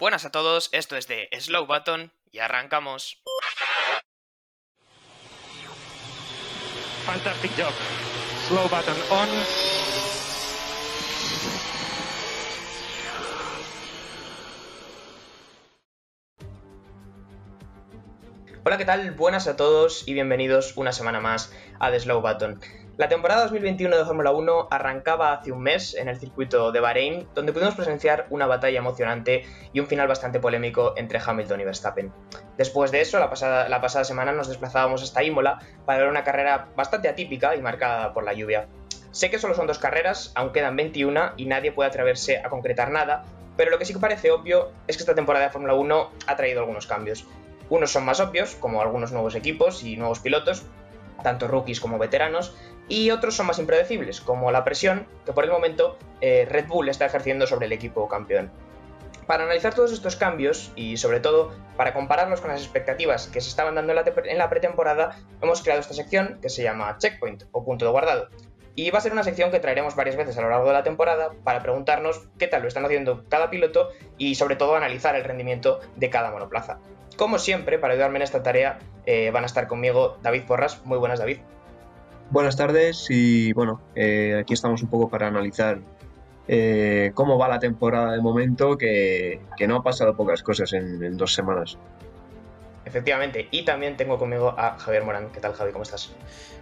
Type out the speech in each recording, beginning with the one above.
Buenas a todos, esto es de Slow Button y arrancamos. Fantastic job. Slow button on. Hola, ¿qué tal? Buenas a todos y bienvenidos una semana más a The Slow Button. La temporada 2021 de Fórmula 1 arrancaba hace un mes en el circuito de Bahrein, donde pudimos presenciar una batalla emocionante y un final bastante polémico entre Hamilton y Verstappen. Después de eso, la pasada, semana nos desplazábamos hasta Imola para ver una carrera bastante atípica y marcada por la lluvia. Sé que solo son dos carreras, aún quedan 21 y nadie puede atreverse a concretar nada, pero lo que sí que parece obvio es que esta temporada de Fórmula 1 ha traído algunos cambios. Unos son más obvios, como algunos nuevos equipos y nuevos pilotos, tanto rookies como veteranos, y otros son más impredecibles, como la presión que por el momento eh, Red Bull está ejerciendo sobre el equipo campeón. Para analizar todos estos cambios y sobre todo para compararlos con las expectativas que se estaban dando en la, pretemporada, hemos creado esta sección que se llama Checkpoint o punto de guardado. Y va a ser una sección que traeremos varias veces a lo largo de la temporada para preguntarnos qué tal lo están haciendo cada piloto y sobre todo analizar el rendimiento de cada monoplaza. Como siempre, para ayudarme en esta tarea, eh, van a estar conmigo David Porras. Muy buenas, David. Buenas tardes y bueno, eh, aquí estamos un poco para analizar eh, cómo va la temporada de momento, que, que no ha pasado pocas cosas en, en, dos semanas. Efectivamente, y también tengo conmigo a Javier Morán. ¿Qué tal, Javi? ¿Cómo estás?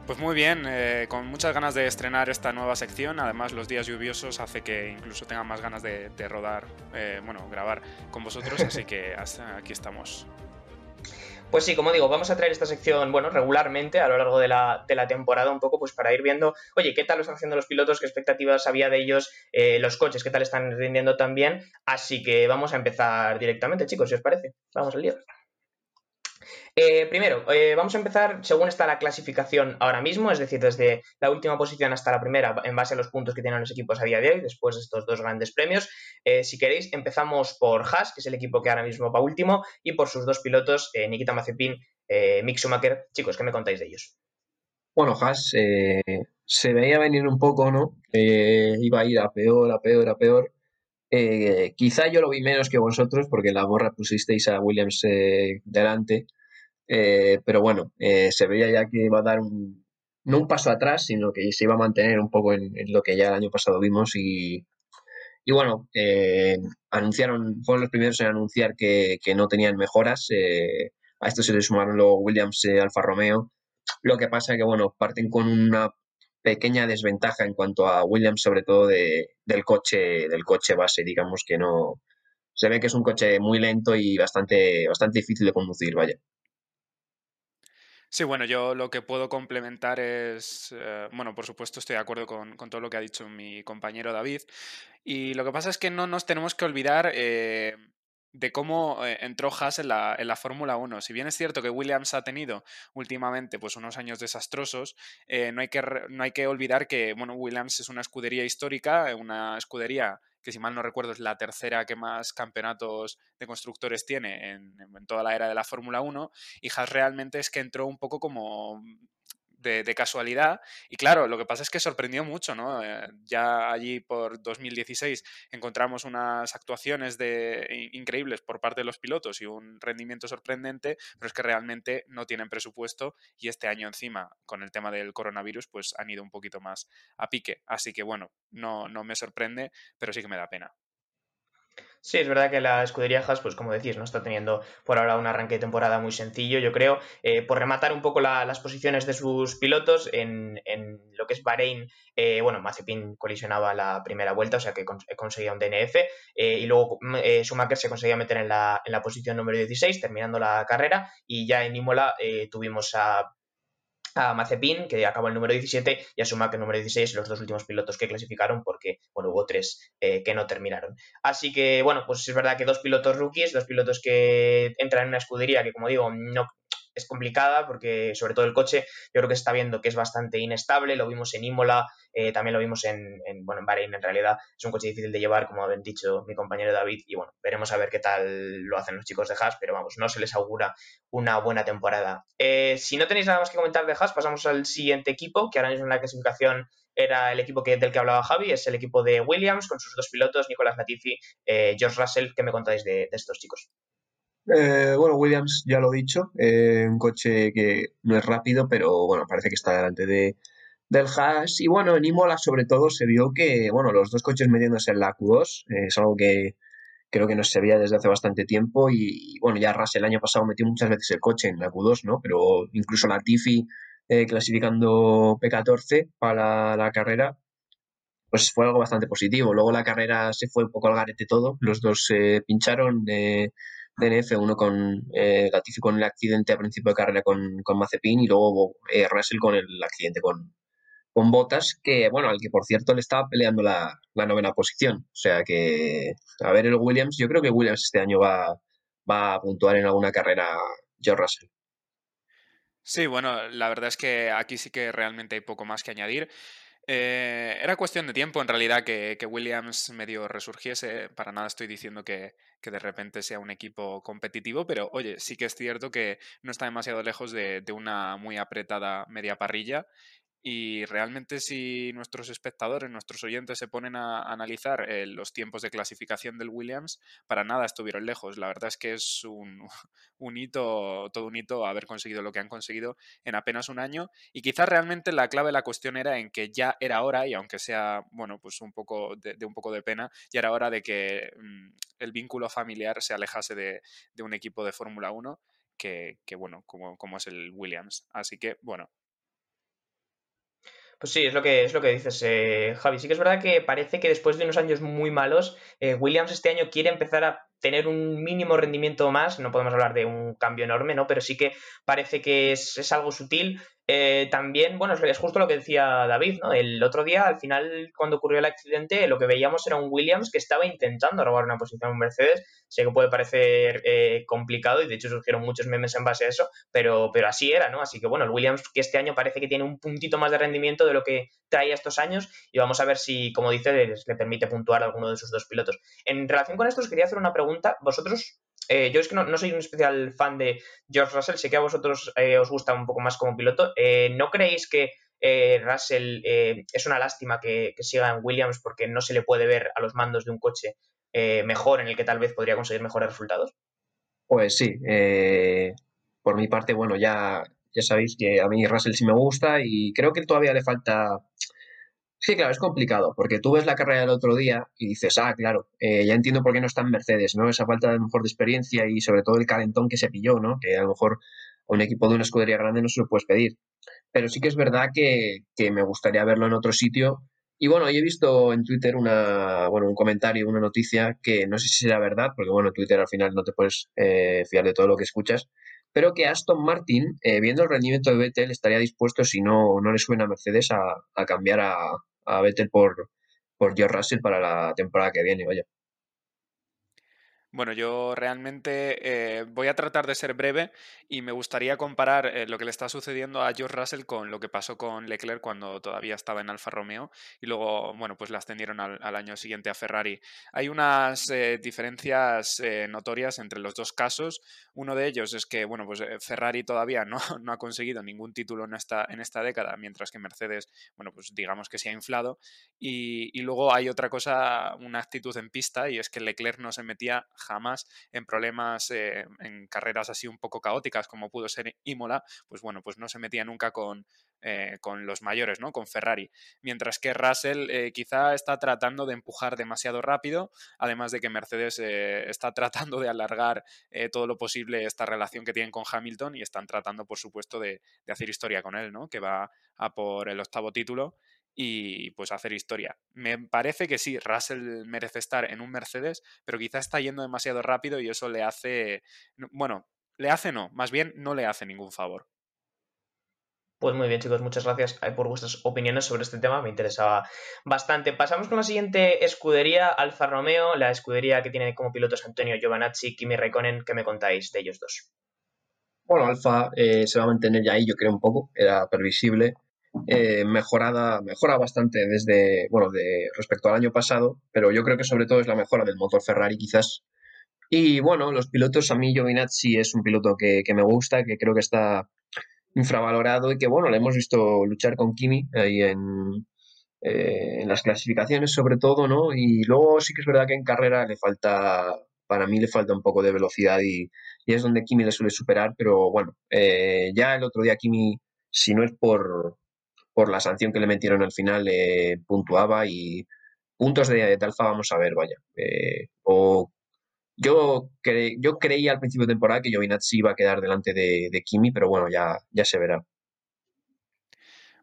Pues muy bien, eh, con muchas ganas de estrenar esta nueva sección. Además, los días lluviosos hace que incluso tenga más ganas de, de rodar, eh, bueno, grabar con vosotros, así que hasta aquí estamos. Pues sí, como digo, vamos a traer esta sección, bueno, regularmente a lo largo de la, de la temporada, un poco pues para ir viendo, oye, qué tal lo están haciendo los pilotos, qué expectativas había de ellos, eh, los coches, qué tal están rindiendo también. Así que vamos a empezar directamente, chicos, si os parece. Vamos al lío. Eh, primero, eh, vamos a empezar según está la clasificación ahora mismo, es decir, desde la última posición hasta la primera, en base a los puntos que tienen los equipos a día de hoy, después de estos dos grandes premios. Eh, si queréis, empezamos por Haas, que es el equipo que ahora mismo va último, y por sus dos pilotos, Nikita Mazepin, Mick Schumacher. Chicos, ¿qué me contáis de ellos? Bueno, Haas se veía venir un poco, ¿no? iba a ir a peor, a peor, a peor. quizá yo lo vi menos que vosotros, porque la borra pusisteis a Williams delante eh, pero bueno, eh, se veía ya que iba a dar un, no un paso atrás, sino que se iba a mantener un poco en, lo que ya el año pasado vimos y, y bueno, eh, anunciaron, fueron los primeros en anunciar que, que no tenían mejoras. Eh, a esto se le sumaron los Williams eh, Alfa Romeo. Lo que pasa es que, bueno, parten con una pequeña desventaja en cuanto a Williams, sobre todo de, del coche, del coche base, digamos que no. Se ve que es un coche muy lento y bastante, bastante difícil de conducir, vaya. Sí, bueno, yo lo que puedo complementar es, eh, bueno, por supuesto estoy de acuerdo con, todo lo que ha dicho mi compañero David, y lo que pasa es que no nos tenemos que olvidar eh, de cómo eh, entró Haas en la, Fórmula 1. Si bien es cierto que Williams ha tenido últimamente pues, unos años desastrosos, no, hay que, no hay que olvidar que bueno, Williams es una escudería histórica, una escudería que si mal no recuerdo es la tercera que más campeonatos de constructores tiene en, en toda la era de la Fórmula 1, y Haas realmente es que entró un poco como de, casualidad. Y claro, lo que pasa es que sorprendió mucho, ¿no? Eh, ya allí por 2016 encontramos unas actuaciones de, increíbles por parte de los pilotos y un rendimiento sorprendente, pero es que realmente no tienen presupuesto y este año encima, con el tema del coronavirus, pues han ido un poquito más a pique. Así que bueno, no, no me sorprende, pero sí que me da pena. Sí, es verdad que la escudería Haas, pues como decís, no está teniendo por ahora un arranque de temporada muy sencillo, yo creo. Eh, por rematar un poco la, las posiciones de sus pilotos, en, en lo que es Bahrein, eh, bueno, Mazepin colisionaba la primera vuelta, o sea que cons conseguía un DNF, eh, y luego eh, Schumacher se conseguía meter en la, en la posición número 16, terminando la carrera, y ya en Imola tuvimos a a Mazepin, que acabó el número 17, y a Schumacher número 16, los dos últimos pilotos que clasificaron, porque, bueno, hubo tres eh, que no terminaron. Así que, bueno, pues es verdad que dos pilotos rookies, dos pilotos que entran en una escudería que, como digo, no es complicada porque sobre todo el coche yo creo que está viendo que es bastante inestable, lo vimos en Imola, eh, también lo vimos en, en, bueno, en Bahrein en realidad, es un coche difícil de llevar como habían dicho mi compañero David y bueno, veremos a ver qué tal lo hacen los chicos de Haas, pero vamos, no se les augura una buena temporada. Eh, si no tenéis nada más que comentar de Haas, pasamos al siguiente equipo que ahora mismo en la clasificación era el equipo que, del que hablaba Javi, es el equipo de Williams con sus dos pilotos, Nicolás Latifi, eh, George Russell. ¿Qué me contáis de, estos chicos? Eh, bueno, Williams ya lo he dicho, eh, un coche que no es rápido, pero bueno, parece que está delante de, del Haas. Y bueno, en Imola sobre todo se vio que, bueno, los dos coches metiéndose en la Q2 es algo que creo que no se veía desde hace bastante tiempo y, bueno, ya Russell el año pasado metió muchas veces el coche en la Q2, ¿no? Pero incluso la Tifi eh, clasificando P14 para la, carrera, pues fue algo bastante positivo. Luego la carrera se fue un poco al garete todo, los dos se pincharon de, DNF, uno con eh, Latifi con el accidente a principio de carrera con, con Mazepin y luego eh, Russell con el accidente con, con Botas, que, bueno, al que por cierto le estaba peleando la, novena posición. O sea que, a ver, el Williams, yo creo que Williams este año va, va a puntuar en alguna carrera George Russell. Sí, bueno, la verdad es que aquí sí que realmente hay poco más que añadir. Eh, era cuestión de tiempo, en realidad, que, Williams medio resurgiese. Para nada estoy diciendo que, de repente sea un equipo competitivo, pero oye, sí que es cierto que no está demasiado lejos de una muy apretada media parrilla y realmente si nuestros espectadores, nuestros oyentes se ponen a analizar eh, los tiempos de clasificación del Williams, para nada estuvieron lejos. La verdad es que es un, un, hito, todo un hito haber conseguido lo que han conseguido en apenas un año. Y quizás realmente la clave de la cuestión era en que ya era hora, y aunque sea, bueno, pues un poco de, un poco de pena, ya era hora de que mm, el vínculo familiar se alejase de, de un equipo de Fórmula 1. Que, que, bueno, como, como es el Williams. Así que, bueno, pues sí, es lo que, es lo que dices, eh, Javi. Sí que es verdad que parece que después de unos años muy malos, eh, Williams este año quiere empezar a tener un mínimo rendimiento más. No podemos hablar de un cambio enorme, ¿no? Pero sí que parece que es, es algo sutil. Eh, también, bueno, es justo lo que decía David, ¿no? El otro día, al final, cuando ocurrió el accidente, lo que veíamos era un Williams que estaba intentando robar una posición en Mercedes. Sé que puede parecer eh, complicado y de hecho surgieron muchos memes en base a eso, pero, pero así era, ¿no? Así que bueno, el Williams que este año parece que tiene un puntito más de rendimiento de lo que traía estos años y vamos a ver si, como dice, le permite puntuar a alguno de sus dos pilotos. En relación con esto, os quería hacer una pregunta. ¿Vosotros eh, yo es que no, soy un especial fan de George Russell, sé que a vosotros eh, os gusta un poco más como piloto. Eh, ¿No creéis que Russell es una lástima que, siga en Williams porque no se le puede ver a los mandos de un coche mejor en el que tal vez podría conseguir mejores resultados? Pues sí, por mi parte, bueno, ya, ya sabéis que a mí Russell sí me gusta y creo que todavía le falta Sí, claro, es complicado, porque tú ves la carrera del otro día y dices, ah, claro, eh, ya entiendo por qué no está en Mercedes, ¿no? Esa falta de mejor de experiencia y sobre todo el calentón que se pilló, ¿no? Que a lo mejor a un equipo de una escudería grande no se lo puedes pedir. Pero sí que es verdad que, me gustaría verlo en otro sitio. Y bueno, yo he visto en Twitter una, bueno, un comentario, una noticia que no sé si será verdad, porque bueno, en Twitter al final no te puedes eh, fiar de todo lo que escuchas, pero que Aston Martin, eh, viendo el rendimiento de Vettel, estaría dispuesto, si no, no le suena a Mercedes, a, cambiar a, a Vettel por, por George Russell para la temporada que viene, vaya. Bueno, yo realmente eh, voy a tratar de ser breve y me gustaría comparar eh, lo que le está sucediendo a George Russell con lo que pasó con Leclerc cuando todavía estaba en Alfa Romeo y luego, bueno, pues la ascendieron al, año siguiente a Ferrari. Hay unas eh, diferencias notorias entre los dos casos. Uno de ellos es que, bueno, pues Ferrari todavía no, no, ha conseguido ningún título en esta, en esta década, mientras que Mercedes, bueno, pues digamos que se ha inflado. Y, y luego hay otra cosa, una actitud en pista y es que Leclerc no se metía jamás en problemas, eh, en carreras así un poco caóticas como pudo ser Imola, pues bueno, pues no se metía nunca con, eh, con los mayores, ¿no? Con Ferrari. Mientras que Russell eh, quizá está tratando de empujar demasiado rápido, además de que Mercedes está tratando de alargar todo lo posible esta relación que tienen con Hamilton y están tratando, por supuesto, de, de hacer historia con él, ¿no? Que va a por el octavo título y pues hacer historia. Me parece que sí, Russell merece estar en un Mercedes, pero quizá está yendo demasiado rápido y eso le hace, bueno, le hace no, más bien no le hace ningún favor. Pues muy bien, chicos, muchas gracias eh, por vuestras opiniones sobre este tema, me interesaba bastante. Pasamos con la siguiente escudería, Alfa Romeo, la escudería que tiene como pilotos Antonio Giovanazzi, Kimi Raikkonen, ¿qué me contáis de ellos dos? Bueno, Alfa eh, se va a mantener ya ahí, yo creo un poco, era previsible. Eh, mejorada, mejora bastante desde, bueno, de respecto al año pasado, pero yo creo que sobre todo es la mejora del motor Ferrari quizás. Y bueno, los pilotos, a mí Giovinazzi es un piloto que, me gusta, que creo que está infravalorado y que bueno, le hemos visto luchar con Kimi ahí en, eh, en las clasificaciones sobre todo, ¿no? Y luego sí que es verdad que en carrera le falta, para mí le falta un poco de velocidad y, es donde Kimi le suele superar, pero bueno, eh, ya el otro día Kimi, si no es por, por la sanción que le metieron al final, eh, puntuaba y puntos de, de, alfa vamos a ver, vaya. o yo, yo creía al principio de temporada que Giovinazzi iba a quedar delante de, de Kimi, pero bueno, ya, ya se verá.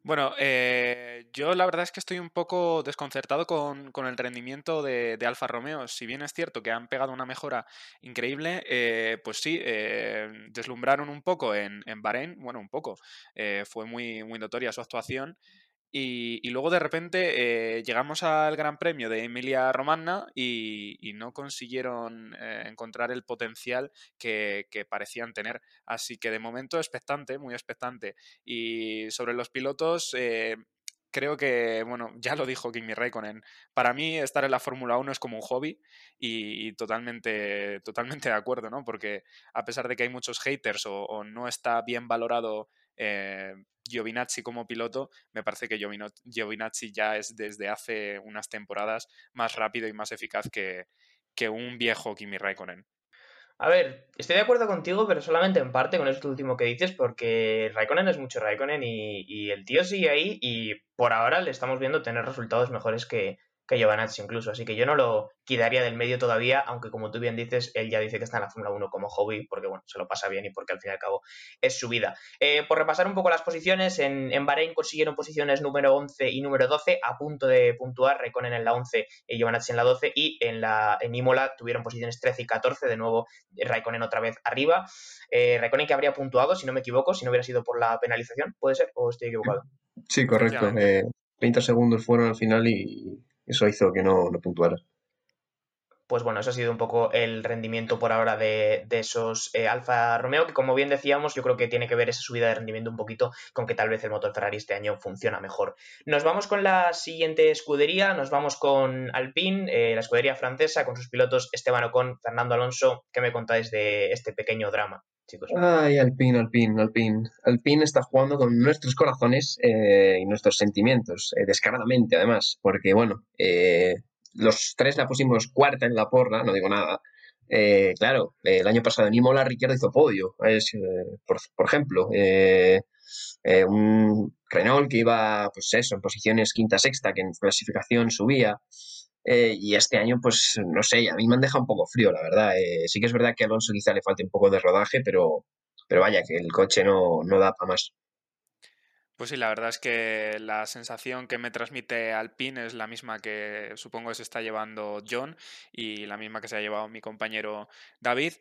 Bueno, eh, yo la verdad es que estoy un poco desconcertado con, el rendimiento de, Alfa Romeo. Si bien es cierto que han pegado una mejora increíble, eh, pues sí, eh, deslumbraron un poco en, en Bahrein, bueno, un poco, fue muy, muy notoria su actuación. Y, luego de repente eh, llegamos al Gran Premio de Emilia Romagna y, no consiguieron eh, encontrar el potencial que, parecían tener. Así que de momento expectante, muy expectante. Y sobre los pilotos, eh, creo que, bueno, ya lo dijo Kimi Raikkonen, para mí estar en la Fórmula 1 es como un hobby y, totalmente, totalmente de acuerdo, ¿no? Porque a pesar de que hay muchos haters o, no está bien valorado eh, Giovinazzi como piloto, me parece que Giovinazzi ya es desde hace unas temporadas más rápido y más eficaz que, que un viejo Kimi Raikkonen. A ver, estoy de acuerdo contigo, pero solamente en parte con esto último que dices, porque Raikkonen es mucho Raikkonen y, y el tío sigue ahí y por ahora le estamos viendo tener resultados mejores que, que Giovanazzi incluso. Así que yo no lo quitaría del medio todavía, aunque como tú bien dices, él ya dice que está en la Fórmula 1 como hobby, porque bueno, se lo pasa bien y porque al fin y al cabo es su vida. Eh, por repasar un poco las posiciones, en, en, Bahrein consiguieron posiciones número 11 y número 12, a punto de puntuar, Raikkonen en la 11 y Giovanazzi en la 12, y en, la, en Imola tuvieron posiciones 13 y 14, de nuevo Raikkonen otra vez arriba. Eh, Raikkonen que habría puntuado, si no me equivoco, si no hubiera sido por la penalización, ¿puede ser? ¿O estoy equivocado? Sí, correcto. 30 eh, segundos fueron al final y eso hizo que no, no puntuara. Pues bueno, eso ha sido un poco el rendimiento por ahora de, esos eh, Alfa Romeo, que como bien decíamos, yo creo que tiene que ver esa subida de rendimiento un poquito con que tal vez el motor Ferrari este año funciona mejor. Nos vamos con la siguiente escudería, nos vamos con Alpine, eh, la escudería francesa, con sus pilotos Esteban Ocon, Fernando Alonso. ¿Qué me contáis de este pequeño drama? Ay, Alpine, Alpine, Alpine. Alpine está jugando con nuestros corazones eh, y nuestros sentimientos, descaradamente además, porque bueno, los tres la pusimos cuarta en la porra, no digo nada. Eh, claro, el año pasado en Imola Ricciardo hizo podio, es, eh, por, ejemplo. Eh, un Renault que iba, pues eso, en posiciones quinta, sexta, que en clasificación subía. Y este año, pues no sé, a mí me han dejado un poco frío, la verdad. sí que es verdad que a Alonso quizá le falte un poco de rodaje, pero, pero vaya, que el coche no, no da para más. Pues sí, la verdad es que la sensación que me transmite Alpine es la misma que supongo que se está llevando John y la misma que se ha llevado mi compañero David.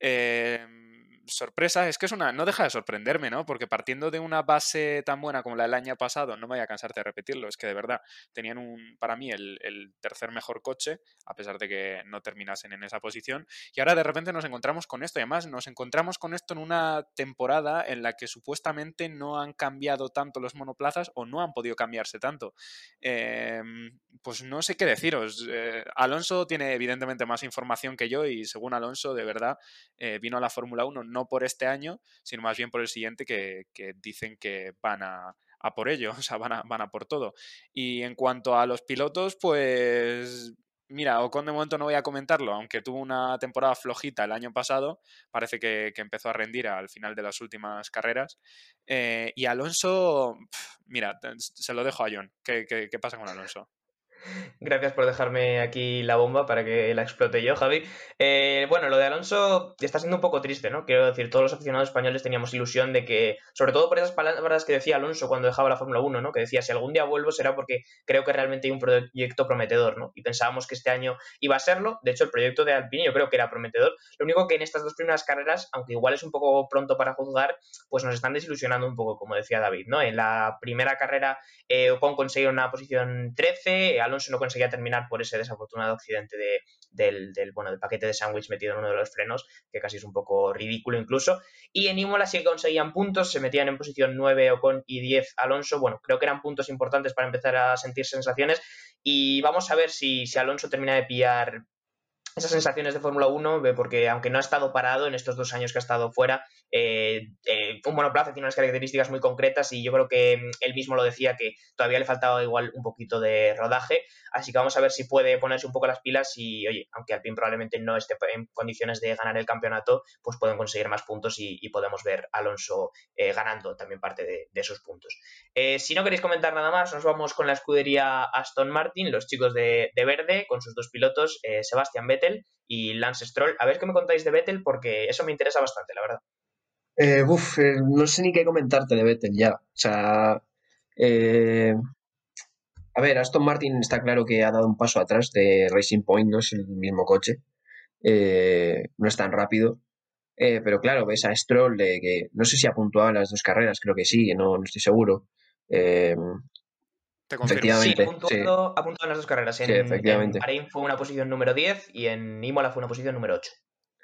Eh, sorpresa, es que es una, no deja de sorprenderme, ¿no? Porque partiendo de una base tan buena como la del año pasado, no me voy a cansarte de repetirlo, es que de verdad tenían un, para mí, el, tercer mejor coche, a pesar de que no terminasen en esa posición, y ahora de repente nos encontramos con esto, y además nos encontramos con esto en una temporada en la que supuestamente no han cambiado tanto los monoplazas o no han podido cambiarse tanto. Em, pues no sé qué deciros. Eh, Alonso tiene evidentemente más información que yo y según Alonso, de verdad, eh, vino a la Fórmula 1 no por este año, sino más bien por el siguiente que, dicen que van a, por ello, o sea, van a, van a por todo. Y en cuanto a los pilotos, pues Mira, Ocon de momento no voy a comentarlo, aunque tuvo una temporada flojita el año pasado, parece que, empezó a rendir al final de las últimas carreras. Eh, y Alonso, mira, se lo dejo a John. ¿Qué, qué pasa con Alonso? Gracias por dejarme aquí la bomba para que la explote yo, Javi. Eh, bueno, lo de Alonso está siendo un poco triste, ¿no? Quiero decir, todos los aficionados españoles teníamos ilusión de que, sobre todo por esas palabras que decía Alonso cuando dejaba la Fórmula 1, ¿no? Que decía, si algún día vuelvo será porque creo que realmente hay un proyecto prometedor, ¿no? Y pensábamos que este año iba a serlo. De hecho, el proyecto de Alpine yo creo que era prometedor. Lo único que en estas dos primeras carreras, aunque igual es un poco pronto para juzgar, pues nos están desilusionando un poco, como decía David, ¿no? En la primera carrera, eh, Ocon una posición 13, Alonso no conseguía terminar por ese desafortunado accidente del, bueno, del paquete de sándwich metido en uno de los frenos, que casi es un poco ridículo incluso. Y en Imola sí conseguían puntos, se metían en posición 9 Ocon y 10 Alonso. Bueno, creo que eran puntos importantes para empezar a sentir sensaciones. Y vamos a ver si, si Alonso termina de pillar esas sensaciones de Fórmula 1, porque aunque no ha estado parado en estos dos años que ha estado fuera, eh, eh, un monoplaza tiene unas características muy concretas y yo creo que mm, él mismo lo decía que todavía le faltaba igual un poquito de rodaje, así que vamos a ver si puede ponerse un poco las pilas y, oye, aunque Alpine probablemente no esté en condiciones de ganar el campeonato, pues pueden conseguir más puntos y, podemos ver a Alonso eh, ganando también parte de, esos puntos. si no queréis comentar nada más, nos vamos con la escudería Aston Martin, los chicos de, de verde, con sus dos pilotos, Sebastián Vettel y Lance Stroll. A ver qué me contáis de Vettel porque eso me interesa bastante, la verdad. Eh, uf, eh, no sé ni qué comentarte de Vettel ya. O sea, eh, a ver, Aston Martin está claro que ha dado un paso atrás de Racing Point, no es el mismo coche, no es tan rápido. pero claro, ves a Stroll, que no sé si ha puntuado las dos carreras, creo que sí, no, no estoy seguro. Efectivamente. Sí, ha puntuado, en las dos carreras. En, efectivamente. fue una posición número 10 y en Imola fue una posición número 8.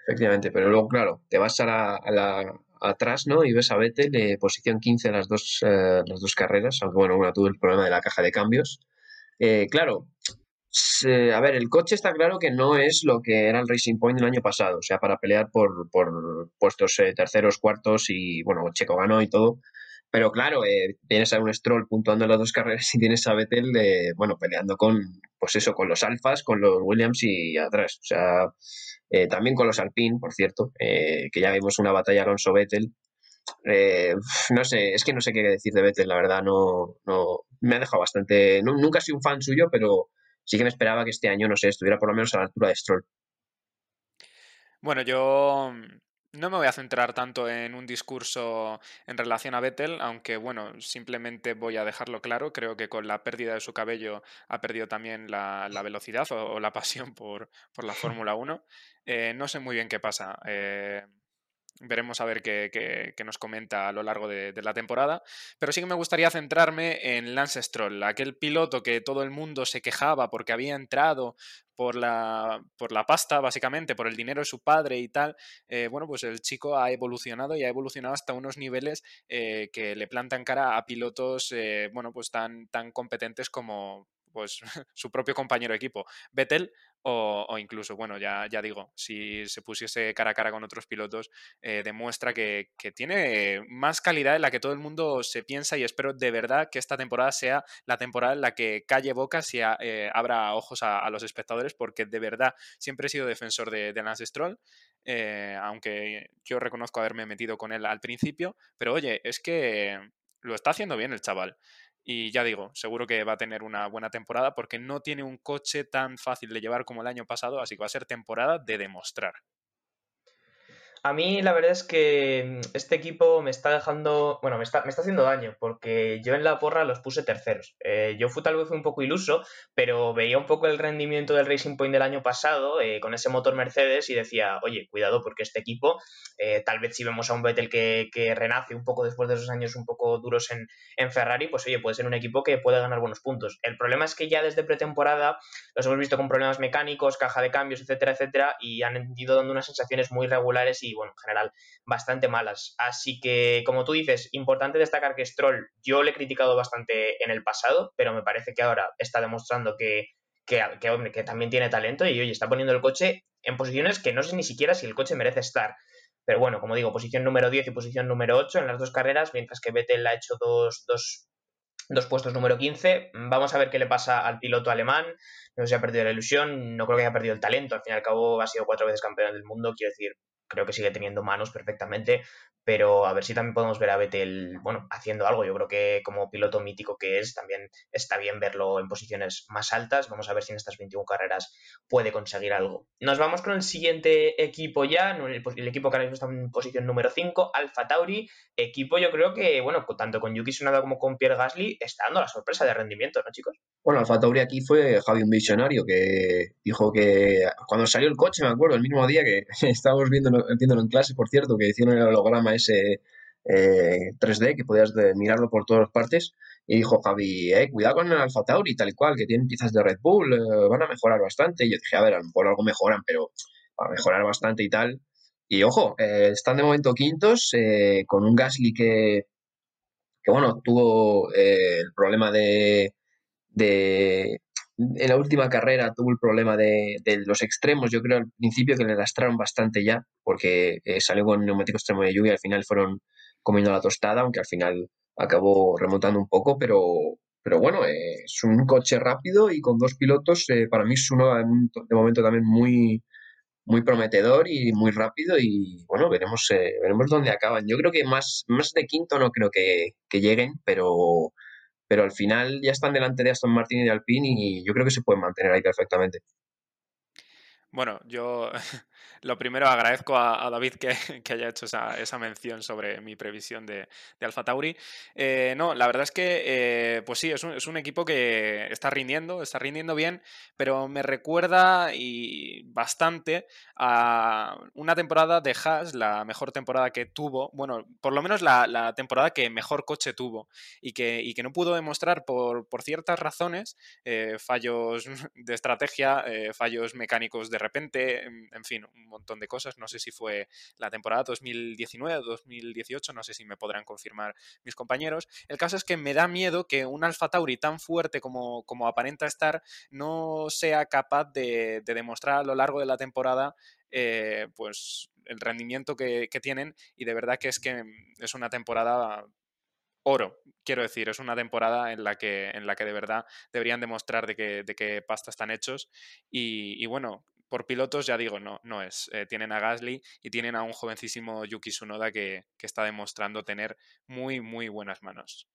Efectivamente, pero luego, claro, te vas a la, atrás, ¿no? Y ves a Vettel de posición 15 en las dos, eh, las dos carreras, aunque bueno, una tuvo el problema de la caja de cambios. Eh, claro, a ver, el coche está claro que no es lo que era el Racing Point el año pasado, o sea, para pelear por, por puestos eh, terceros, cuartos y, bueno, Checo ganó y todo, pero claro, eh, tienes a un Stroll puntuando las dos carreras y tienes a Vettel, eh, bueno, peleando con, pues eso, con los Alfas, con los Williams y atrás. O sea, eh, también con los Alpine, por cierto, que ya vimos una batalla Alonso-Vettel. no sé, es que no sé qué decir de Vettel, la verdad, no, no me ha dejado bastante. nunca he sido un fan suyo, pero sí que me esperaba que este año, no sé, estuviera por lo menos a la altura de Stroll. Bueno, yo no me voy a centrar tanto en un discurso en relación a Vettel, aunque bueno, simplemente voy a dejarlo claro. Creo que con la pérdida de su cabello ha perdido también la, velocidad o, la pasión por, la Fórmula 1. Eh, no sé muy bien qué pasa. Eh, veremos a ver qué, nos comenta a lo largo de, la temporada. Pero sí que me gustaría centrarme en Lance Stroll, aquel piloto que todo el mundo se quejaba porque había entrado por la, por la pasta, básicamente, por el dinero de su padre y tal. Eh, bueno, pues el chico ha evolucionado y ha evolucionado hasta unos niveles eh, que le plantan cara a pilotos, eh, bueno, pues tan, tan competentes como, pues su propio compañero de equipo. Vettel o, incluso, bueno, ya, ya digo, si se pusiese cara a cara con otros pilotos, eh, demuestra que, tiene más calidad en la que todo el mundo se piensa y espero de verdad que esta temporada sea la temporada en la que calle bocas y eh, abra ojos a, los espectadores porque de verdad siempre he sido defensor de, de Lance Stroll, eh, aunque yo reconozco haberme metido con él al principio, pero oye, es que lo está haciendo bien el chaval. Y ya digo, seguro que va a tener una buena temporada porque no tiene un coche tan fácil de llevar como el año pasado, así que va a ser temporada de demostrar. A mí la verdad es que mm, este equipo me está dejando, bueno, me está, me está haciendo daño, porque yo en la porra los puse terceros. Eh, yo fui tal vez un poco iluso, pero veía un poco el rendimiento del Racing Point del año pasado eh, con ese motor Mercedes y decía, oye, cuidado, porque este equipo, eh, tal vez si vemos a un Vettel que, que, renace un poco después de esos años un poco duros en, en, Ferrari, pues oye, puede ser un equipo que puede ganar buenos puntos. El problema es que ya desde pretemporada los hemos visto con problemas mecánicos, caja de cambios, etcétera, etcétera, y han ido dando unas sensaciones muy regulares y bueno, en general bastante malas. Así que, como tú dices, importante destacar que Stroll yo le he criticado bastante en el pasado, pero me parece que ahora está demostrando que, que, que también tiene talento y hoy está poniendo el coche en posiciones que no sé ni siquiera si el coche merece estar. Pero bueno, como digo, posición número 10 y posición número 8 en las dos carreras, mientras que Vettel ha hecho dos, dos, dos puestos número 15. Vamos a ver qué le pasa al piloto alemán. No sé si ha perdido la ilusión, no creo que haya perdido el talento. Al fin y al cabo ha sido cuatro veces campeón del mundo. Quiero decir, creo que sigue teniendo manos perfectamente, pero a ver si también podemos ver a Vettel, bueno, haciendo algo. Yo creo que como piloto mítico que es, también está bien verlo en posiciones más altas. Vamos a ver si en estas 21 carreras puede conseguir algo. Nos vamos con el siguiente equipo ya, el, equipo que ahora mismo está en posición número 5, Alfa Tauri. Equipo yo creo que, bueno, tanto con Yuki Tsunoda como con Pierre Gasly está dando la sorpresa de rendimiento, ¿no, chicos? Bueno, Alfa Tauri aquí fue Javi un visionario que dijo que cuando salió el coche, me acuerdo, el mismo día que estábamos viendo entiendo en clase, por cierto, que hicieron el holograma ese 3D, eh, que podías mirarlo por todas partes, y dijo Javi, eh, cuidado con el Alfa Tauri, tal y cual, que tienen piezas de Red Bull, eh, van a mejorar bastante. Y yo dije, a ver, a lo mejor algo mejoran, pero a mejorar bastante y tal. Y ojo, están de momento quintos, con un Gasly que, que bueno, tuvo el problema de, de en la última carrera tuvo el problema de, los extremos. Yo creo al principio que le lastraron bastante ya, porque eh, salió con neumático extremo de lluvia y al final fueron comiendo la tostada, aunque al final acabó remontando un poco, pero, pero bueno, eh, es un coche rápido y con dos pilotos, eh, para mí es uno de momento también muy, muy prometedor y muy rápido y bueno, veremos, veremos dónde acaban. Yo creo que más, más de quinto no creo que, que lleguen, pero pero al final ya están delante de Aston Martin y de Alpine y yo creo que se pueden mantener ahí perfectamente. Bueno, yo lo primero agradezco a, David que, haya hecho esa, mención sobre mi previsión de, de Alfa Tauri. Eh, no, la verdad es que, eh, pues sí, es un, equipo que está rindiendo, está rindiendo bien, pero me recuerda y bastante a una temporada de Haas, la mejor temporada que tuvo, bueno, por lo menos la, temporada que mejor coche tuvo y que, que no pudo demostrar por, ciertas razones, eh, fallos de estrategia, fallos mecánicos de repente, en fin, montón de cosas. No sé si fue la temporada 2019 o 2018, no sé si me podrán confirmar mis compañeros. El caso es que me da miedo que un Alfa Tauri tan fuerte como, como aparenta estar no sea capaz de, demostrar a lo largo de la temporada eh, pues el rendimiento que, tienen y de verdad que es que es una temporada oro, quiero decir, es una temporada en la que, en la que de verdad deberían demostrar de qué de pasta están hechos y, bueno, por pilotos, ya digo, no, no es. Eh, tienen a Gasly y tienen a un jovencísimo Yuki Tsunoda que, que está demostrando tener muy, muy buenas manos.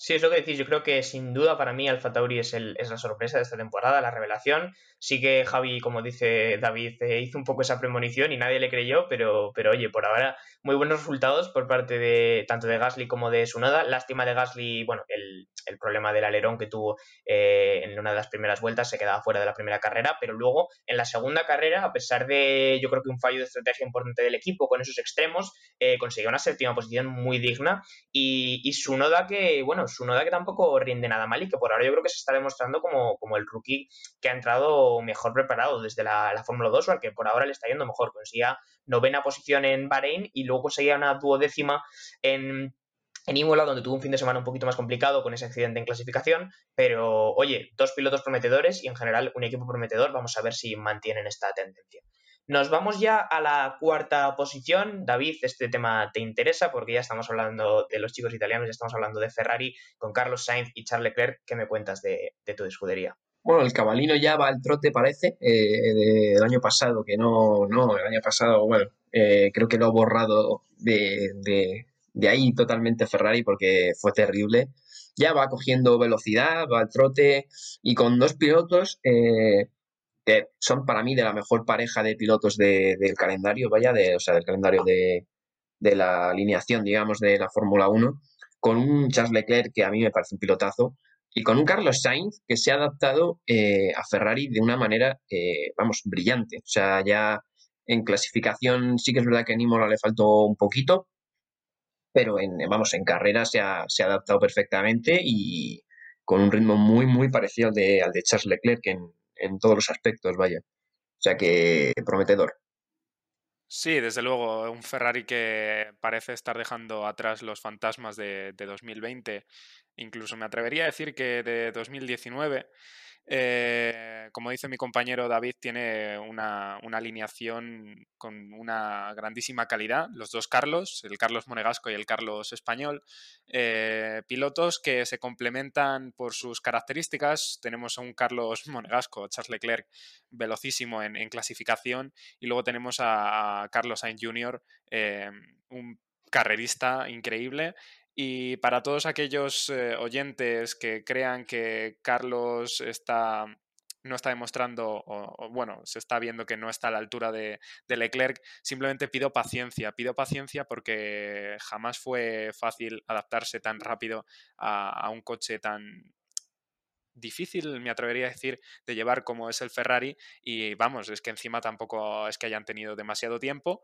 Sí, es lo que decís. Yo creo que sin duda para mí Alfa Tauri es, el, es la sorpresa de esta temporada, la revelación. Sí que Javi, como dice David, eh, hizo un poco esa premonición y nadie le creyó, pero, pero oye, por ahora muy buenos resultados por parte de tanto de Gasly como de Sunoda. Lástima de Gasly, bueno, el, el problema del alerón que tuvo eh, en una de las primeras vueltas, se quedaba fuera de la primera carrera, pero luego en la segunda carrera, a pesar de yo creo que un fallo de estrategia importante del equipo con esos extremos, eh, consiguió una séptima posición muy digna y, y Sunoda que, bueno, su Noda que tampoco rinde nada mal y que por ahora yo creo que se está demostrando como, como el rookie que ha entrado mejor preparado desde la, la Fórmula 2 o al que por ahora le está yendo mejor. Conseguía novena posición en Bahrein y luego conseguía una duodécima en, en Imola, donde tuvo un fin de semana un poquito más complicado con ese accidente en clasificación, pero oye, dos pilotos prometedores y en general un equipo prometedor, vamos a ver si mantienen esta tendencia. Nos vamos ya a la cuarta posición. David, este tema te interesa porque ya estamos hablando de los chicos italianos, ya estamos hablando de Ferrari con Carlos Sainz y Charles Leclerc. ¿Qué me cuentas de, tu escudería? Bueno, el cabalino ya va al trote, parece, eh, del año pasado, que no, no, el año pasado, bueno, eh, creo que lo ha borrado de, de, ahí totalmente Ferrari porque fue terrible. Ya va cogiendo velocidad, va al trote y con dos pilotos eh, que son para mí de la mejor pareja de pilotos del calendario, vaya, de, o sea, del calendario de, la alineación, digamos, de la Fórmula 1, con un Charles Leclerc que a mí me parece un pilotazo, y con un Carlos Sainz que se ha adaptado eh, a Ferrari de una manera, eh, vamos, brillante. O sea, ya en clasificación sí que es verdad que a Nímola le faltó un poquito, pero en, vamos, en carrera se ha, se ha adaptado perfectamente y con un ritmo muy, muy parecido al de, al de Charles Leclerc en, en todos los aspectos, vaya. O sea que prometedor. Sí, desde luego, un Ferrari que parece estar dejando atrás los fantasmas de, de 2020. Incluso me atrevería a decir que de 2019 eh, como dice mi compañero David, tiene una, alineación con una grandísima calidad. Los dos Carlos, el Carlos Monegasco y el Carlos Español, eh, pilotos que se complementan por sus características. Tenemos a un Carlos Monegasco, Charles Leclerc, velocísimo en, clasificación, y luego tenemos a, Carlos Sainz Jr., eh, un carrerista increíble y para todos aquellos eh, oyentes que crean que Carlos está no está demostrando, o, bueno, se está viendo que no está a la altura de, Leclerc, simplemente pido paciencia, pido paciencia porque jamás fue fácil adaptarse tan rápido a, un coche tan, difícil, me atrevería a decir, de llevar como es el Ferrari. Y vamos, es que encima tampoco es que hayan tenido demasiado tiempo.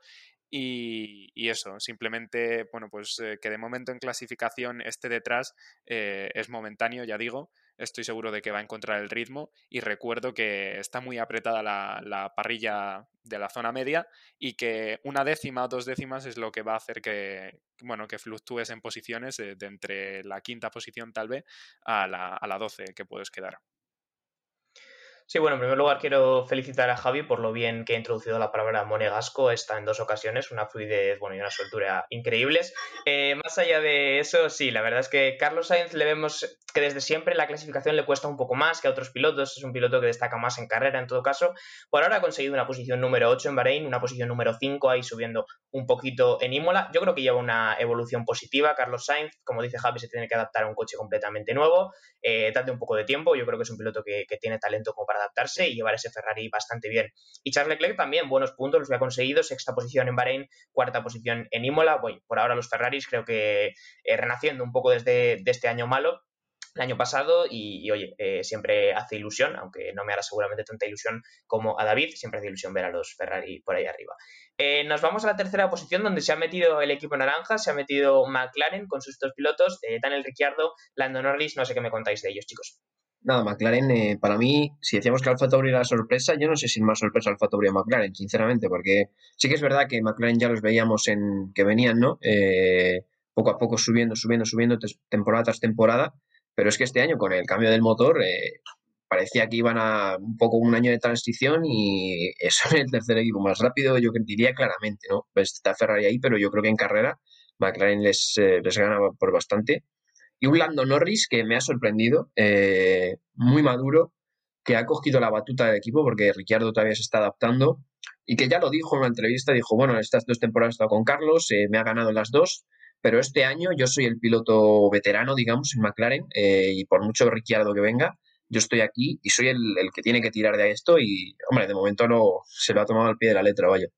Y, eso, simplemente, bueno, pues eh, que de momento en clasificación esté detrás eh, es momentáneo, ya digo. Estoy seguro de que va a encontrar el ritmo y recuerdo que está muy apretada la, parrilla de la zona media y que una décima o dos décimas es lo que va a hacer que, bueno, que fluctúes en posiciones de, entre la quinta posición tal vez a la, a la 12 que puedes quedar. Sí, bueno, en primer lugar quiero felicitar a Javi por lo bien que ha introducido la palabra monegasco. Está en dos ocasiones, una fluidez bueno, y una soltura increíbles. Eh, más allá de eso, sí, la verdad es que Carlos Sainz le vemos que desde siempre la clasificación le cuesta un poco más que a otros pilotos. Es un piloto que destaca más en carrera en todo caso. Por ahora ha conseguido una posición número 8 en Bahrein, una posición número 5 ahí subiendo un poquito en Imola. Yo creo que lleva una evolución positiva. Carlos Sainz, como dice Javi, se tiene que adaptar a un coche completamente nuevo. Eh, un poco de tiempo. Yo creo que es un piloto que, que tiene talento como para adaptarse y llevar ese Ferrari bastante bien. Y Charles Leclerc también, buenos puntos los que ha conseguido, sexta posición en Bahrein, cuarta posición en Imola. Bueno, por ahora los Ferraris creo que eh, renaciendo un poco desde de este año malo, el año pasado y, oye, eh, siempre hace ilusión, aunque no me hará seguramente tanta ilusión como a David, siempre hace ilusión ver a los Ferrari por ahí arriba. Eh, nos vamos a la tercera posición donde se ha metido el equipo naranja, se ha metido McLaren con sus dos pilotos, Daniel Ricciardo, Lando Norris, no sé qué me contáis de ellos, chicos. Nada, McLaren, eh, para mí, si decíamos que Alfa Tauri era la sorpresa, yo no sé si es más sorpresa Alfa Tauri o McLaren, sinceramente, porque sí que es verdad que McLaren ya los veíamos en que venían, ¿no? Eh, poco a poco subiendo, subiendo, subiendo, temporada tras temporada, pero es que este año con el cambio del motor eh, parecía que iban a un poco un año de transición y es el tercer equipo más rápido, yo diría claramente, ¿no? Pues está Ferrari ahí, pero yo creo que en carrera McLaren les, les gana por bastante y un Lando Norris que me ha sorprendido, eh, muy maduro, que ha cogido la batuta del equipo porque Ricciardo todavía se está adaptando y que ya lo dijo en una entrevista, dijo, bueno, estas dos temporadas he estado con Carlos, eh, me ha ganado las dos, pero este año yo soy el piloto veterano, digamos, en McLaren eh, y por mucho Ricciardo que venga, yo estoy aquí y soy el, el, que tiene que tirar de esto y, hombre, de momento no, se lo ha tomado al pie de la letra, vaya.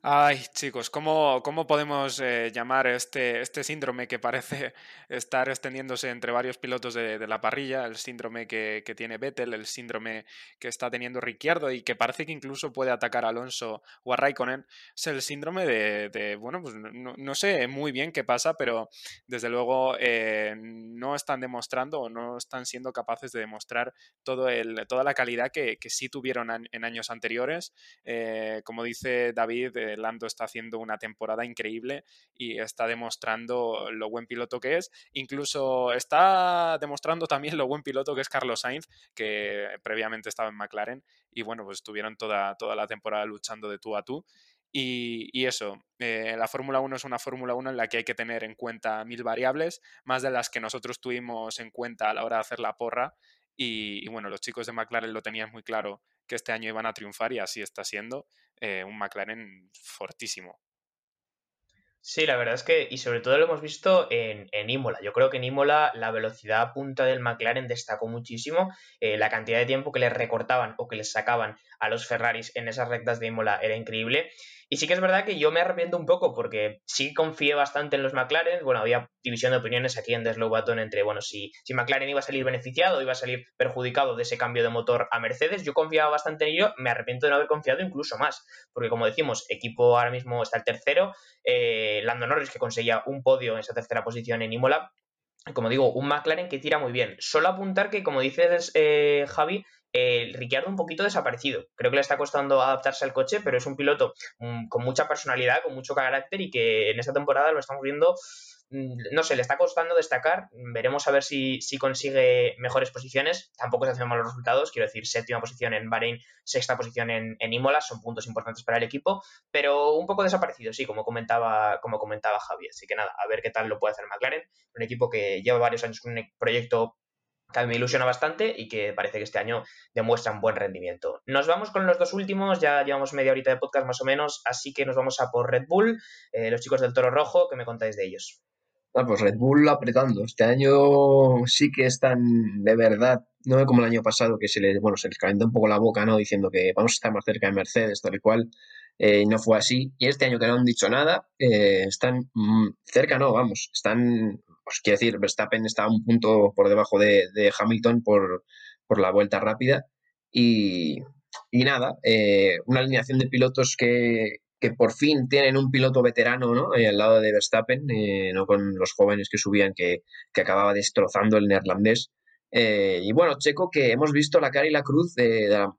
Ay, chicos, ¿cómo, cómo podemos eh, llamar este, este síndrome que parece estar extendiéndose entre varios pilotos de, de la parrilla? El síndrome que, que, tiene Vettel, el síndrome que está teniendo Ricciardo y que parece que incluso puede atacar a Alonso o a Raikkonen. Es el síndrome de, bueno, pues no, no, sé muy bien qué pasa, pero desde luego eh, no están demostrando o no están siendo capaces de demostrar todo el, toda la calidad que, que sí tuvieron en, en años anteriores. Eh, como dice David, Lando está haciendo una temporada increíble y está demostrando lo buen piloto que es. Incluso está demostrando también lo buen piloto que es Carlos Sainz, que previamente estaba en McLaren y bueno, pues estuvieron toda, toda la temporada luchando de tú a tú. Y, eso, eh, la Fórmula 1 es una Fórmula 1 en la que hay que tener en cuenta mil variables, más de las que nosotros tuvimos en cuenta a la hora de hacer la porra. Y, bueno, los chicos de McLaren lo tenían muy claro que este año iban a triunfar y así está siendo eh, un McLaren fortísimo. Sí, la verdad es que, y sobre todo lo hemos visto en, en Imola. Yo creo que en Imola la velocidad punta del McLaren destacó muchísimo. Eh, la cantidad de tiempo que les recortaban o que les sacaban a los Ferraris en esas rectas de Imola era increíble. Y sí que es verdad que yo me arrepiento un poco porque sí confié bastante en los McLaren. Bueno, había división de opiniones aquí en The Slow Button entre, bueno, si, si McLaren iba a salir beneficiado iba a salir perjudicado de ese cambio de motor a Mercedes. Yo confiaba bastante en ello, me arrepiento de no haber confiado incluso más. Porque como decimos, equipo ahora mismo está el tercero. Eh, Lando Norris que conseguía un podio en esa tercera posición en Imola. Como digo, un McLaren que tira muy bien. Solo apuntar que, como dices, eh, Javi, Ricciardo un poquito desaparecido. Creo que le está costando adaptarse al coche, pero es un piloto um, con mucha personalidad, con mucho carácter y que en esta temporada lo estamos viendo, um, no sé, le está costando destacar. Veremos a ver si, si consigue mejores posiciones. Tampoco se hacen malos resultados, quiero decir, séptima posición en Bahrein, sexta posición en, Imola, son puntos importantes para el equipo, pero un poco desaparecido, sí, como comentaba, como comentaba Javier. Así que nada, a ver qué tal lo puede hacer McLaren, un equipo que lleva varios años con un proyecto que me ilusiona bastante y que parece que este año demuestra un buen rendimiento. Nos vamos con los dos últimos, ya llevamos media horita de podcast más o menos, así que nos vamos a por Red Bull, eh, los chicos del Toro Rojo, ¿qué me contáis de ellos? Ah, pues Red Bull apretando. Este año sí que están de verdad, no como el año pasado que se les, bueno, se les calentó un poco la boca, ¿no? Diciendo que vamos a estar más cerca de Mercedes, tal y cual. Eh, no fue así. Y este año que no han dicho nada, eh, están mm, cerca, no, vamos, están pues quiero decir, Verstappen está un punto por debajo de, de Hamilton por, por, la vuelta rápida. Y, y nada, eh, una alineación de pilotos que, que, por fin tienen un piloto veterano ¿no? Eh, al lado de Verstappen, eh, no con los jóvenes que subían que, que acababa destrozando el neerlandés. Eh, y bueno, Checo, que hemos visto la cara y la cruz de, de la,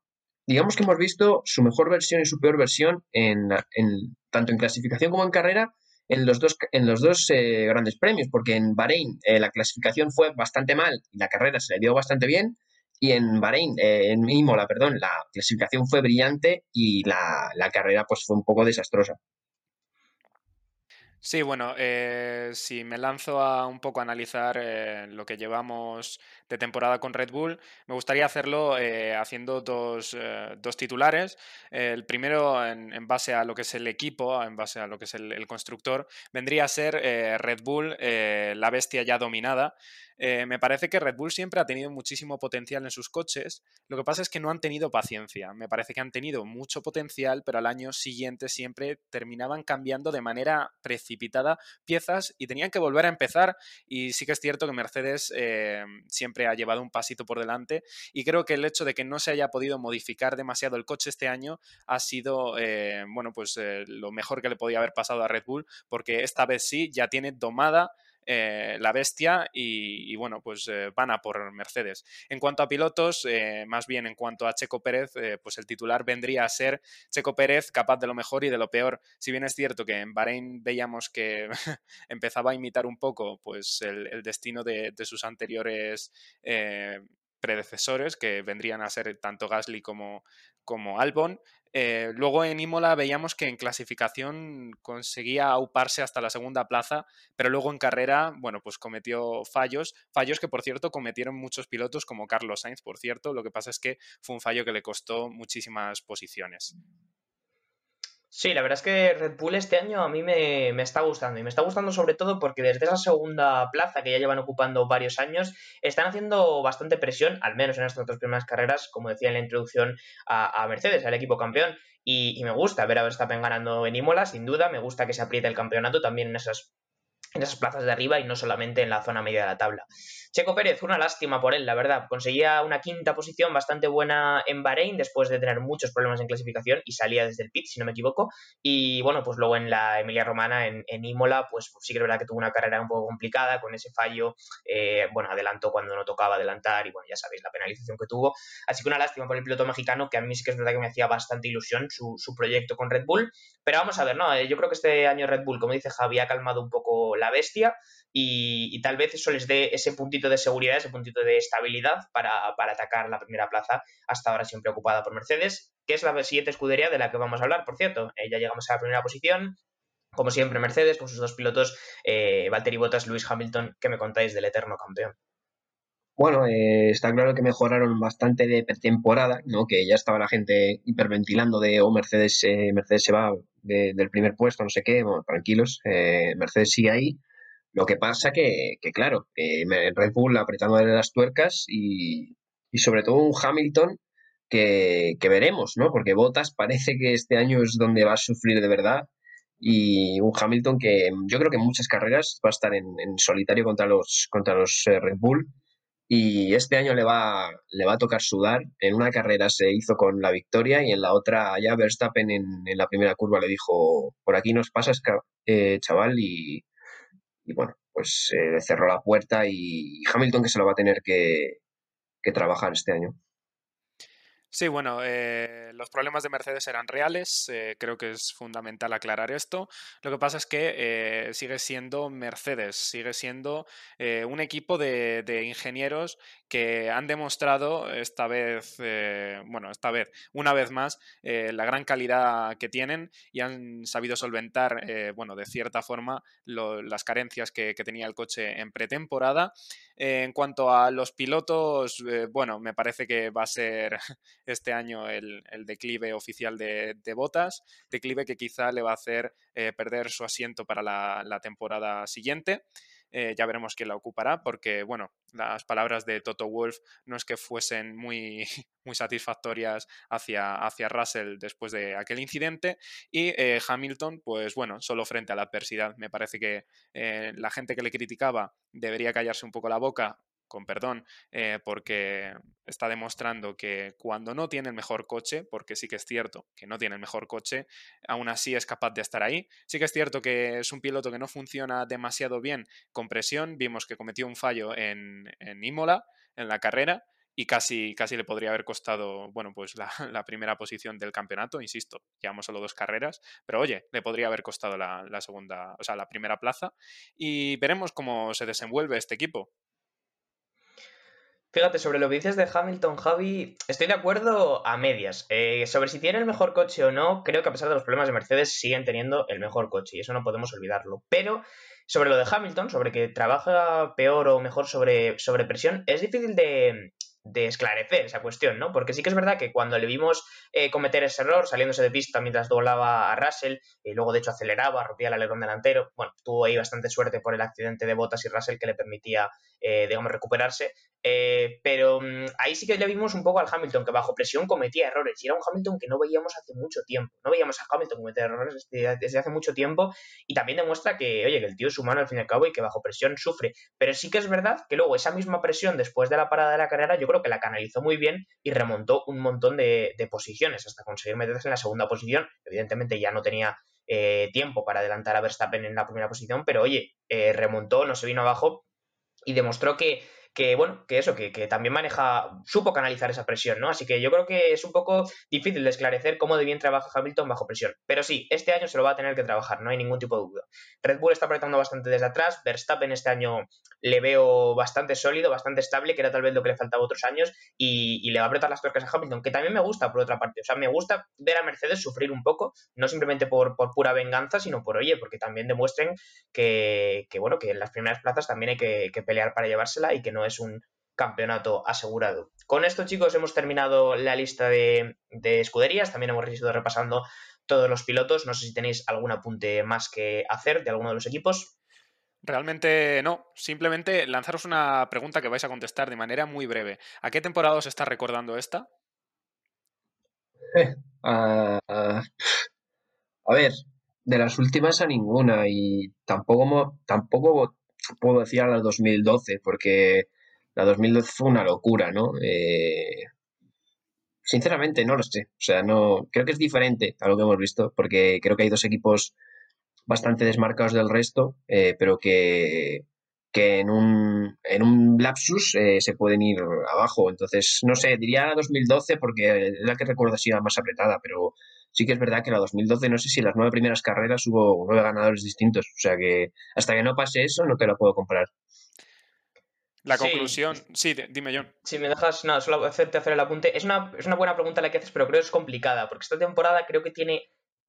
digamos que hemos visto su mejor versión y su peor versión en, en tanto en clasificación como en carrera en los dos, en los dos eh, grandes premios, porque en Bahrein eh, la clasificación fue bastante mal y la carrera se le dio bastante bien. Y en Bahrein, eh, en Imola, perdón, la clasificación fue brillante y la, la carrera pues fue un poco desastrosa. Sí, bueno, eh, si me lanzo a un poco analizar lo que llevamos de temporada con Red Bull, me gustaría hacerlo eh, haciendo dos, dos, titulares. el primero, en, base a lo que es el equipo, en base a lo que es el constructor, vendría a ser Red Bull, la bestia ya dominada. Eh, me parece que Red Bull siempre ha tenido muchísimo potencial en sus coches. Lo que pasa es que no han tenido paciencia. Me parece que han tenido mucho potencial, pero al año siguiente siempre terminaban cambiando de manera precipitada piezas y tenían que volver a empezar. Y sí que es cierto que Mercedes eh, ha llevado un pasito por delante. Y creo que el hecho de que no se haya podido modificar demasiado el coche este año ha sido, eh, bueno, pues lo mejor que le podía haber pasado a Red Bull, porque esta vez sí ya tiene domada eh, la bestia y, bueno, pues eh, van a por Mercedes. En cuanto a pilotos, eh, más bien en cuanto a Checo Pérez, pues el titular vendría a ser Checo Pérez capaz de lo mejor y de lo peor. Si bien es cierto que en Bahrein veíamos que empezaba a imitar un poco pues el, destino de, sus anteriores predecesores, que vendrían a ser tanto Gasly como, como Albon, eh, luego en Imola veíamos que en clasificación conseguía auparse hasta la segunda plaza, pero luego en carrera, bueno, pues cometió fallos, fallos que por cierto cometieron muchos pilotos como Carlos Sainz, por cierto, lo que pasa es que fue un fallo que le costó muchísimas posiciones. Sí, la verdad es que Red Bull este año a mí me, está gustando y me está gustando sobre todo porque desde esa segunda plaza que ya llevan ocupando varios años están haciendo bastante presión, al menos en estas dos primeras carreras, como decía en la introducción a, Mercedes, al equipo campeón. Y, y, me gusta ver a Verstappen ganando en Imola, sin duda, me gusta que se apriete el campeonato también en esas en esas plazas de arriba y no solamente en la zona media de la tabla. Checo Pérez, una lástima por él, la verdad. Conseguía una quinta posición bastante buena en Bahrein después de tener muchos problemas en clasificación y salía desde el pit, si no me equivoco. Y bueno, pues luego en la Emilia Romana, en, Imola, pues, sí que es verdad que tuvo una carrera un poco complicada con ese fallo. Eh, bueno, adelantó cuando no tocaba adelantar y bueno, ya sabéis la penalización que tuvo. Así que una lástima por el piloto mexicano, que a mí sí que es verdad que me hacía bastante ilusión su, proyecto con Red Bull. Pero vamos a ver, ¿no? Eh, yo creo que este año Red Bull, como dice Javi, ha calmado un poco la bestia y, tal vez eso les dé ese puntito de seguridad, ese puntito de estabilidad para, atacar la primera plaza, hasta ahora siempre ocupada por Mercedes, que es la siguiente escudería de la que vamos a hablar, por cierto. Eh, ya llegamos a la primera posición, como siempre Mercedes, con sus dos pilotos, eh, Valtteri Bottas, Lewis Hamilton, ¿qué me contáis del eterno campeón? Bueno, eh, está claro que mejoraron bastante de pretemporada, ¿no? Que ya estaba la gente hiperventilando de, oh, Mercedes, eh, Mercedes se va del primer puesto, no sé qué, tranquilos, eh, Mercedes sigue ahí. Lo que pasa que, que claro, que Red Bull apretando las tuercas y, sobre todo un Hamilton que, veremos, ¿no? Porque Bottas parece que este año es donde va a sufrir de verdad y un Hamilton que yo creo que en muchas carreras va a estar en, en solitario contra los, contra los Red Bull y este año le va, le va a tocar sudar. En una carrera se hizo con la victoria y en la otra ya Verstappen en, la primera curva le dijo, por aquí nos pasas, eh, chaval, y, bueno, pues eh, cerró la puerta y Hamilton que se lo va a tener que, que trabajar este año. Sí, bueno, eh, los problemas de Mercedes eran reales, eh, creo que es fundamental aclarar esto. Lo que pasa es que eh, sigue siendo Mercedes, sigue siendo un equipo de, de, ingenieros que han demostrado esta vez, bueno, esta vez, una vez más, la gran calidad que tienen y han sabido solventar, bueno, de cierta forma, las carencias que, tenía el coche en pretemporada. En cuanto a los pilotos, bueno, me parece que va a ser este año el, declive oficial de, Botas, declive que quizá le va a hacer eh, perder su asiento para la, temporada siguiente. Eh, ya veremos quién la ocupará, porque, bueno, las palabras de Toto Wolf no es que fuesen muy, muy satisfactorias hacia, hacia Russell después de aquel incidente. Y eh, Hamilton, pues bueno, solo frente a la adversidad. Me parece que la gente que le criticaba debería callarse un poco la boca con perdón, eh, porque está demostrando que cuando no tiene el mejor coche, porque sí que es cierto que no tiene el mejor coche, aún así es capaz de estar ahí. Sí que es cierto que es un piloto que no funciona demasiado bien con presión. Vimos que cometió un fallo en, Imola, en la carrera, y casi, casi le podría haber costado, bueno, pues la, la, primera posición del campeonato, insisto, llevamos solo dos carreras, pero oye, le podría haber costado la, la, segunda, o sea, la primera plaza y veremos cómo se desenvuelve este equipo. Fíjate, sobre lo que dices de Hamilton, Javi, estoy de acuerdo a medias. Eh, sobre si tiene el mejor coche o no, creo que a pesar de los problemas de Mercedes siguen teniendo el mejor coche y eso no podemos olvidarlo. Pero sobre lo de Hamilton, sobre que trabaja peor o mejor sobre, sobre presión, es difícil de, de esclarecer esa cuestión, ¿no? Porque sí que es verdad que cuando le vimos eh, cometer ese error, saliéndose de pista mientras doblaba a Russell, y luego de hecho aceleraba, rompía el alerón delantero, bueno, tuvo ahí bastante suerte por el accidente de Bottas y Russell que le permitía, eh, digamos, recuperarse, eh, pero mm, ahí sí que le vimos un poco al Hamilton, que bajo presión cometía errores, y era un Hamilton que no veíamos hace mucho tiempo, no veíamos a Hamilton cometer errores desde, hace mucho tiempo, y también demuestra que, oye, que el tío es humano al fin y al cabo y que bajo presión sufre, pero sí que es verdad que luego esa misma presión después de la parada de la carrera, yo creo que la canalizó muy bien y remontó un montón de, posiciones hasta conseguir meterse en la segunda posición, evidentemente ya no tenía eh, tiempo para adelantar a Verstappen en la primera posición, pero oye, eh, remontó, no se vino abajo y demostró que que bueno, que eso, que, también maneja, supo canalizar esa presión, ¿no? Así que yo creo que es un poco difícil de esclarecer cómo de bien trabaja Hamilton bajo presión. Pero sí, este año se lo va a tener que trabajar, no hay ningún tipo de duda. Red Bull está apretando bastante desde atrás, Verstappen este año le veo bastante sólido, bastante estable, que era tal vez lo que le faltaba otros años, y, le va a apretar las tuercas a Hamilton, que también me gusta por otra parte. O sea, me gusta ver a Mercedes sufrir un poco, no simplemente por, pura venganza, sino por, oye, porque también demuestren que, bueno, que en las primeras plazas también hay que, que pelear para llevársela y que no es un campeonato asegurado. Con esto, chicos, hemos terminado la lista de, escuderías. También hemos ido repasando todos los pilotos. No sé si tenéis algún apunte más que hacer de alguno de los equipos. Realmente no, simplemente lanzaros una pregunta que vais a contestar de manera muy breve. ¿A qué temporada os está recordando esta? a ver, de las últimas a ninguna y tampoco, tampoco puedo decir a la 2012 porque la 2012 fue una locura, ¿no? Eh, sinceramente, no lo sé. O sea, no creo que es diferente a lo que hemos visto, porque creo que hay dos equipos bastante desmarcados del resto, eh, pero que, que en, un, en un lapsus eh, se pueden ir abajo. Entonces, no sé, diría la 2012 porque es la que recuerdo así más apretada, pero sí que es verdad que la 2012, no sé si en las nueve primeras carreras hubo nueve ganadores distintos. O sea que hasta que no pase eso, no te lo puedo comprar. La conclusión, sí, dime John. Si me dejas, nada, solo hacerte hacer el apunte. Es una, es una buena pregunta la que haces, pero creo que es complicada, porque esta temporada creo que tiene,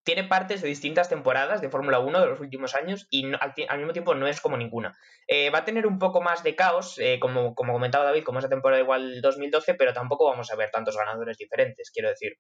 tiene partes de distintas temporadas de Fórmula 1 de los últimos años y al, mismo tiempo no es como ninguna. Eh, va a tener un poco más de caos, eh, como, como comentaba David, como esa temporada igual 2012, pero tampoco vamos a ver tantos ganadores diferentes, quiero decir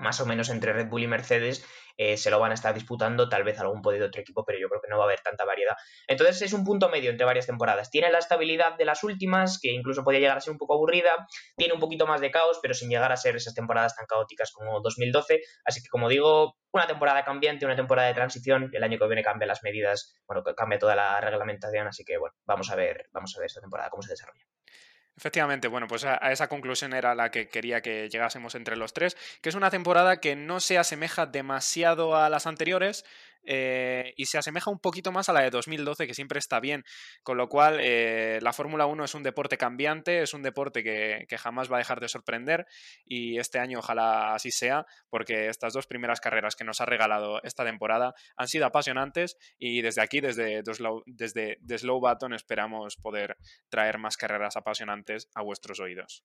más o menos entre Red Bull y Mercedes eh, se lo van a estar disputando, tal vez algún podido otro equipo, pero yo creo que no va a haber tanta variedad. Entonces es un punto medio entre varias temporadas. Tiene la estabilidad de las últimas, que incluso podía llegar a ser un poco aburrida, tiene un poquito más de caos, pero sin llegar a ser esas temporadas tan caóticas como 2012. Así que como digo, una temporada cambiante, una temporada de transición, el año que viene cambia las medidas, bueno, cambia toda la reglamentación, así que bueno, vamos a ver, vamos a ver esta temporada cómo se desarrolla. Efectivamente, bueno, pues a, esa conclusión era la que quería que llegásemos entre los tres, que es una temporada que no se asemeja demasiado a las anteriores, eh, y se asemeja un poquito más a la de 2012, que siempre está bien. Con lo cual, eh, la Fórmula 1 es un deporte cambiante, es un deporte que, jamás va a dejar de sorprender y este año ojalá así sea, porque estas dos primeras carreras que nos ha regalado esta temporada han sido apasionantes y desde aquí, desde, desde, desde Slow Button, esperamos poder traer más carreras apasionantes a vuestros oídos.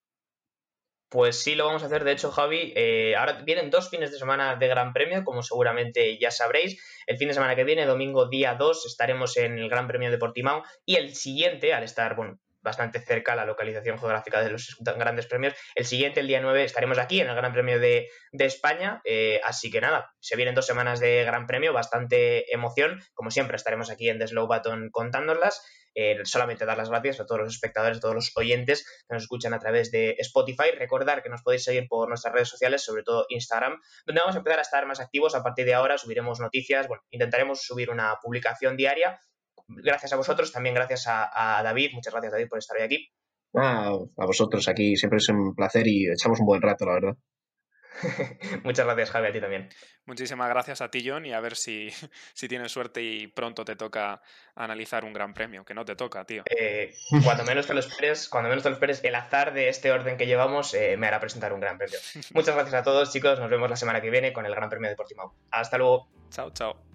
Pues sí, lo vamos a hacer. De hecho, Javi, eh, ahora vienen dos fines de semana de Gran Premio, como seguramente ya sabréis. El fin de semana que viene, domingo día 2, estaremos en el Gran Premio de Portimao. Y el siguiente, al estar, bueno, bastante cerca la localización geográfica de los grandes premios. El siguiente, el día 9, estaremos aquí en el Gran Premio de, España. Eh, así que nada, se vienen dos semanas de Gran Premio, bastante emoción. Como siempre, estaremos aquí en The Slow Button contándolas. Eh, solamente dar las gracias a todos los espectadores, a todos los oyentes que nos escuchan a través de Spotify. Recordar que nos podéis seguir por nuestras redes sociales, sobre todo Instagram, donde vamos a empezar a estar más activos. A partir de ahora subiremos noticias, bueno, intentaremos subir una publicación diaria gracias a vosotros, también gracias a, David. Muchas gracias, David, por estar hoy aquí. Ah, a vosotros aquí, siempre es un placer y echamos un buen rato, la verdad. Muchas gracias, Javi, a ti también. Muchísimas gracias a ti, John, y a ver si, si tienes suerte y pronto te toca analizar un gran premio, que no te toca, tío. Eh, cuando menos te lo esperes, cuando menos te lo esperes, el azar de este orden que llevamos eh, me hará presentar un gran premio. Muchas gracias a todos, chicos. Nos vemos la semana que viene con el Gran Premio de Portimao. Hasta luego. Chao, chao.